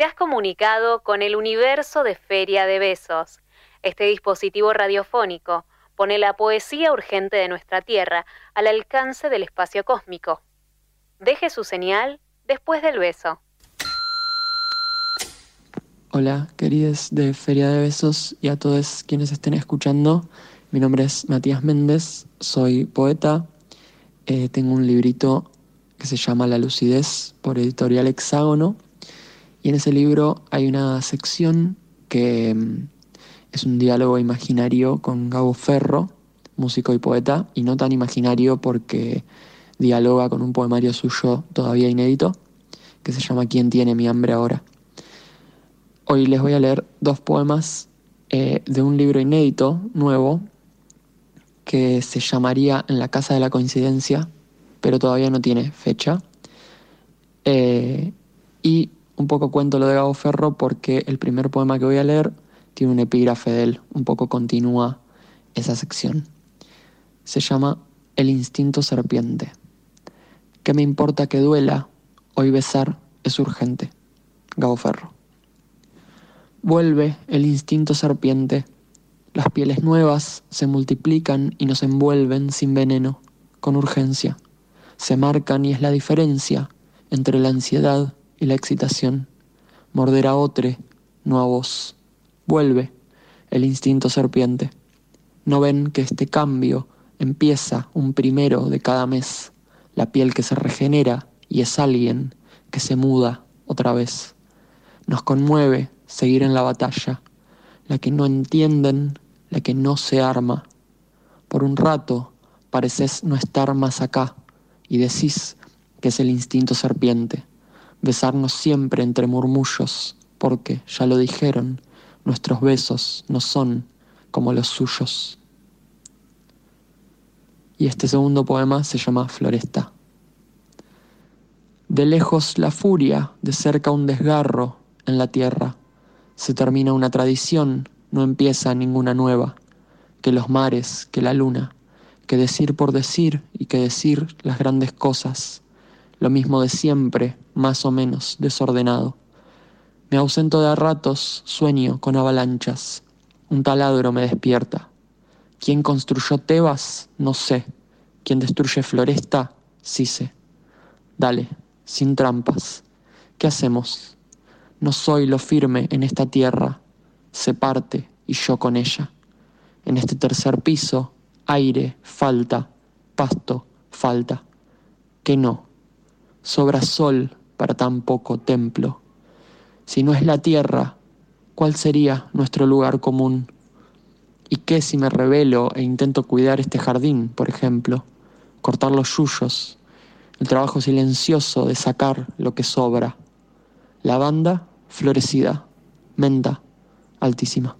Te has comunicado con el universo de Feria de Besos. Este dispositivo radiofónico pone la poesía urgente de nuestra Tierra al alcance del espacio cósmico. Deje su señal después del beso. Hola, queridos de Feria de Besos y a todos quienes estén escuchando. Mi nombre es Matías Méndez, soy poeta. Eh, tengo un librito que se llama La lucidez por editorial Hexágono. Y en ese libro hay una sección que mm, es un diálogo imaginario con Gabo Ferro, músico y poeta, y no tan imaginario porque dialoga con un poemario suyo todavía inédito, que se llama ¿Quién tiene mi hambre ahora? Hoy les voy a leer dos poemas eh, de un libro inédito, nuevo, que se llamaría En la Casa de la Coincidencia, pero todavía no tiene fecha. Eh, y un poco cuento lo de Gabo Ferro porque el primer poema que voy a leer tiene un epígrafe de él, un poco continúa esa sección. Se llama El instinto serpiente. ¿Qué me importa que duela? Hoy besar es urgente. Gabo Ferro. Vuelve el instinto serpiente. Las pieles nuevas se multiplican y nos envuelven sin veneno, con urgencia. Se marcan y es la diferencia entre la ansiedad y la excitación. Morder a otro, no a vos. Vuelve el instinto serpiente. ¿No ven que este cambio empieza un primero de cada mes? la piel que se regenera y es alguien que se muda otra vez. Nos conmueve seguir en la batalla, la que no entienden, la que no se arma. Por un rato pareces no estar más acá y decís que es el instinto serpiente, besarnos siempre entre murmullos, porque, ya lo dijeron, nuestros besos no son como los suyos. Y este segundo poema se llama Floresta. De lejos la furia, de cerca un desgarro en la tierra. Se termina una tradición, no empieza ninguna nueva. Que los mares, que la luna, que decir por decir y que decir las grandes cosas. Lo mismo de siempre, más o menos desordenado. Me ausento de a ratos, sueño con avalanchas. Un taladro me despierta. ¿Quién construyó Tebas? No sé. ¿Quién destruye Floresta? Sí sé. Dale, sin trampas. ¿Qué hacemos? No soy lo firme en esta tierra. Se parte y yo con ella. En este tercer piso, aire, falta, pasto, falta. Que no. Sobra sol para tan poco templo. Si no es la tierra, ¿cuál sería nuestro lugar común? ¿Y qué si me revelo e intento cuidar este jardín, por ejemplo? Cortar los yuyos, el trabajo silencioso de sacar lo que sobra. La banda florecida, menta altísima.